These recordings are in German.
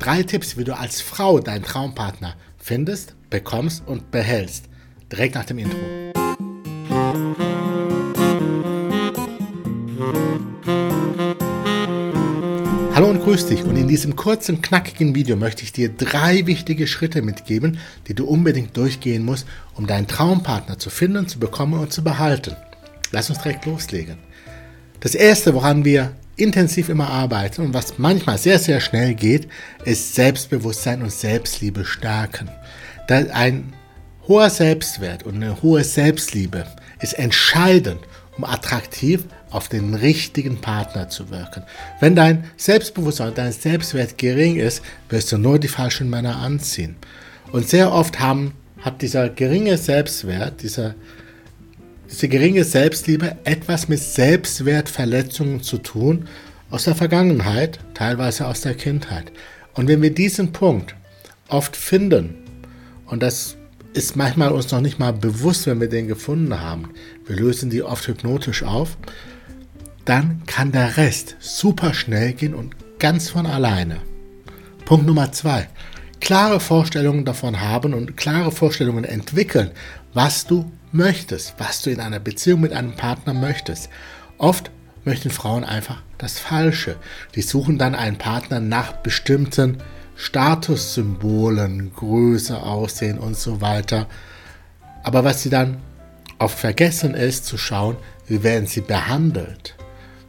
Drei Tipps, wie du als Frau deinen Traumpartner findest, bekommst und behältst. Direkt nach dem Intro. Hallo und grüß dich und in diesem kurzen, knackigen Video möchte ich dir drei wichtige Schritte mitgeben, die du unbedingt durchgehen musst, um deinen Traumpartner zu finden, zu bekommen und zu behalten. Lass uns direkt loslegen. Das erste, woran wir intensiv immer arbeiten und was manchmal sehr, sehr schnell geht, ist Selbstbewusstsein und Selbstliebe stärken. Ein hoher Selbstwert und eine hohe Selbstliebe ist entscheidend, um attraktiv auf den richtigen Partner zu wirken. Wenn dein Selbstbewusstsein dein Selbstwert gering ist, wirst du nur die falschen Männer anziehen. Und sehr oft haben, hat dieser geringe Selbstwert, dieser, diese geringe Selbstliebe etwas mit Selbstwertverletzungen zu tun aus der Vergangenheit, teilweise aus der Kindheit. Und wenn wir diesen Punkt oft finden, und das ist manchmal uns noch nicht mal bewusst, wenn wir den gefunden haben. Wir lösen die oft hypnotisch auf. Dann kann der Rest super schnell gehen und ganz von alleine. Punkt Nummer zwei. Klare Vorstellungen davon haben und klare Vorstellungen entwickeln, was du möchtest, was du in einer Beziehung mit einem Partner möchtest. Oft möchten Frauen einfach das Falsche. Die suchen dann einen Partner nach bestimmten Statussymbolen, Größe, Aussehen und so weiter. Aber was sie dann oft vergessen ist, zu schauen, wie werden sie behandelt,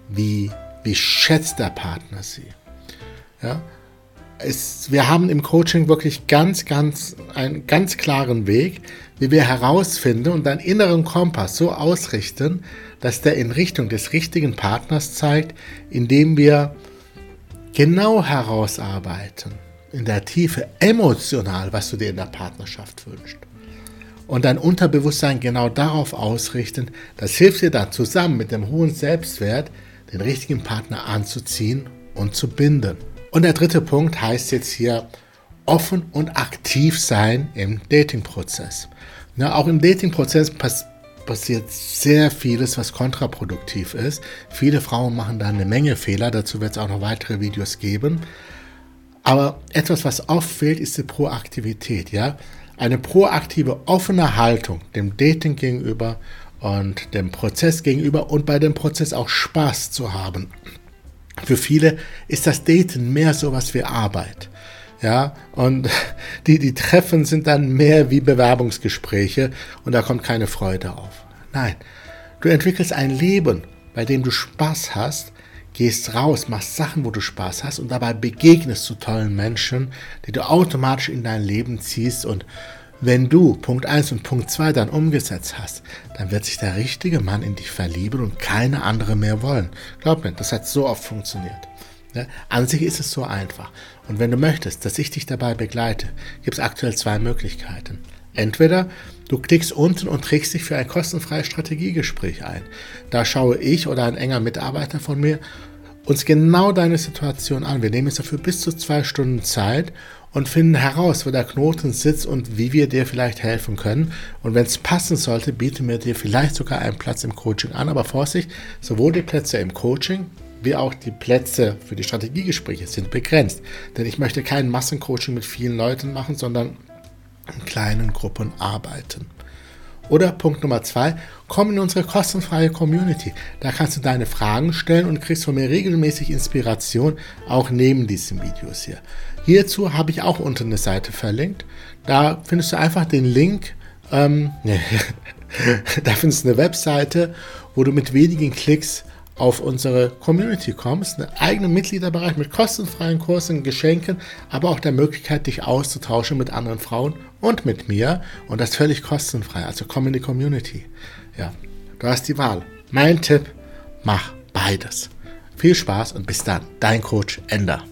wie, wie schätzt der Partner sie. Ja? Es, wir haben im Coaching wirklich ganz, ganz einen ganz klaren Weg, wie wir herausfinden und deinen inneren Kompass so ausrichten, dass der in Richtung des richtigen Partners zeigt, indem wir genau herausarbeiten, in der Tiefe emotional, was du dir in der Partnerschaft wünschst. Und dein Unterbewusstsein genau darauf ausrichten, das hilft dir dann zusammen mit dem hohen Selbstwert, den richtigen Partner anzuziehen und zu binden. Und der dritte Punkt heißt jetzt hier offen und aktiv sein im Datingprozess. Auch im Datingprozess pass passiert sehr vieles, was kontraproduktiv ist. Viele Frauen machen da eine Menge Fehler, dazu wird es auch noch weitere Videos geben. Aber etwas, was oft fehlt, ist die Proaktivität. Ja? Eine proaktive, offene Haltung dem Dating gegenüber und dem Prozess gegenüber und bei dem Prozess auch Spaß zu haben. Für viele ist das Daten mehr so was wie Arbeit. Ja, und die, die Treffen sind dann mehr wie Bewerbungsgespräche und da kommt keine Freude auf. Nein, du entwickelst ein Leben, bei dem du Spaß hast, gehst raus, machst Sachen, wo du Spaß hast und dabei begegnest du tollen Menschen, die du automatisch in dein Leben ziehst und wenn du Punkt 1 und Punkt 2 dann umgesetzt hast, dann wird sich der richtige Mann in dich verlieben und keine andere mehr wollen. Glaub mir, das hat so oft funktioniert. Ja, an sich ist es so einfach. Und wenn du möchtest, dass ich dich dabei begleite, gibt es aktuell zwei Möglichkeiten. Entweder du klickst unten und trägst dich für ein kostenfreies Strategiegespräch ein. Da schaue ich oder ein enger Mitarbeiter von mir uns genau deine Situation an. Wir nehmen uns dafür bis zu zwei Stunden Zeit und finden heraus, wo der Knoten sitzt und wie wir dir vielleicht helfen können. Und wenn es passen sollte, bieten wir dir vielleicht sogar einen Platz im Coaching an. Aber Vorsicht, sowohl die Plätze im Coaching wie auch die Plätze für die Strategiegespräche sind begrenzt. Denn ich möchte kein Massencoaching mit vielen Leuten machen, sondern in kleinen Gruppen arbeiten. Oder Punkt Nummer zwei, komm in unsere kostenfreie Community. Da kannst du deine Fragen stellen und kriegst von mir regelmäßig Inspiration, auch neben diesen Videos hier. Hierzu habe ich auch unten eine Seite verlinkt. Da findest du einfach den Link. Ähm, da findest du eine Webseite, wo du mit wenigen Klicks auf unsere Community kommst, einen eigenen Mitgliederbereich mit kostenfreien Kursen, Geschenken, aber auch der Möglichkeit, dich auszutauschen mit anderen Frauen und mit mir und das völlig kostenfrei. Also komm in die Community. Ja, du hast die Wahl. Mein Tipp, mach beides. Viel Spaß und bis dann. Dein Coach Ender.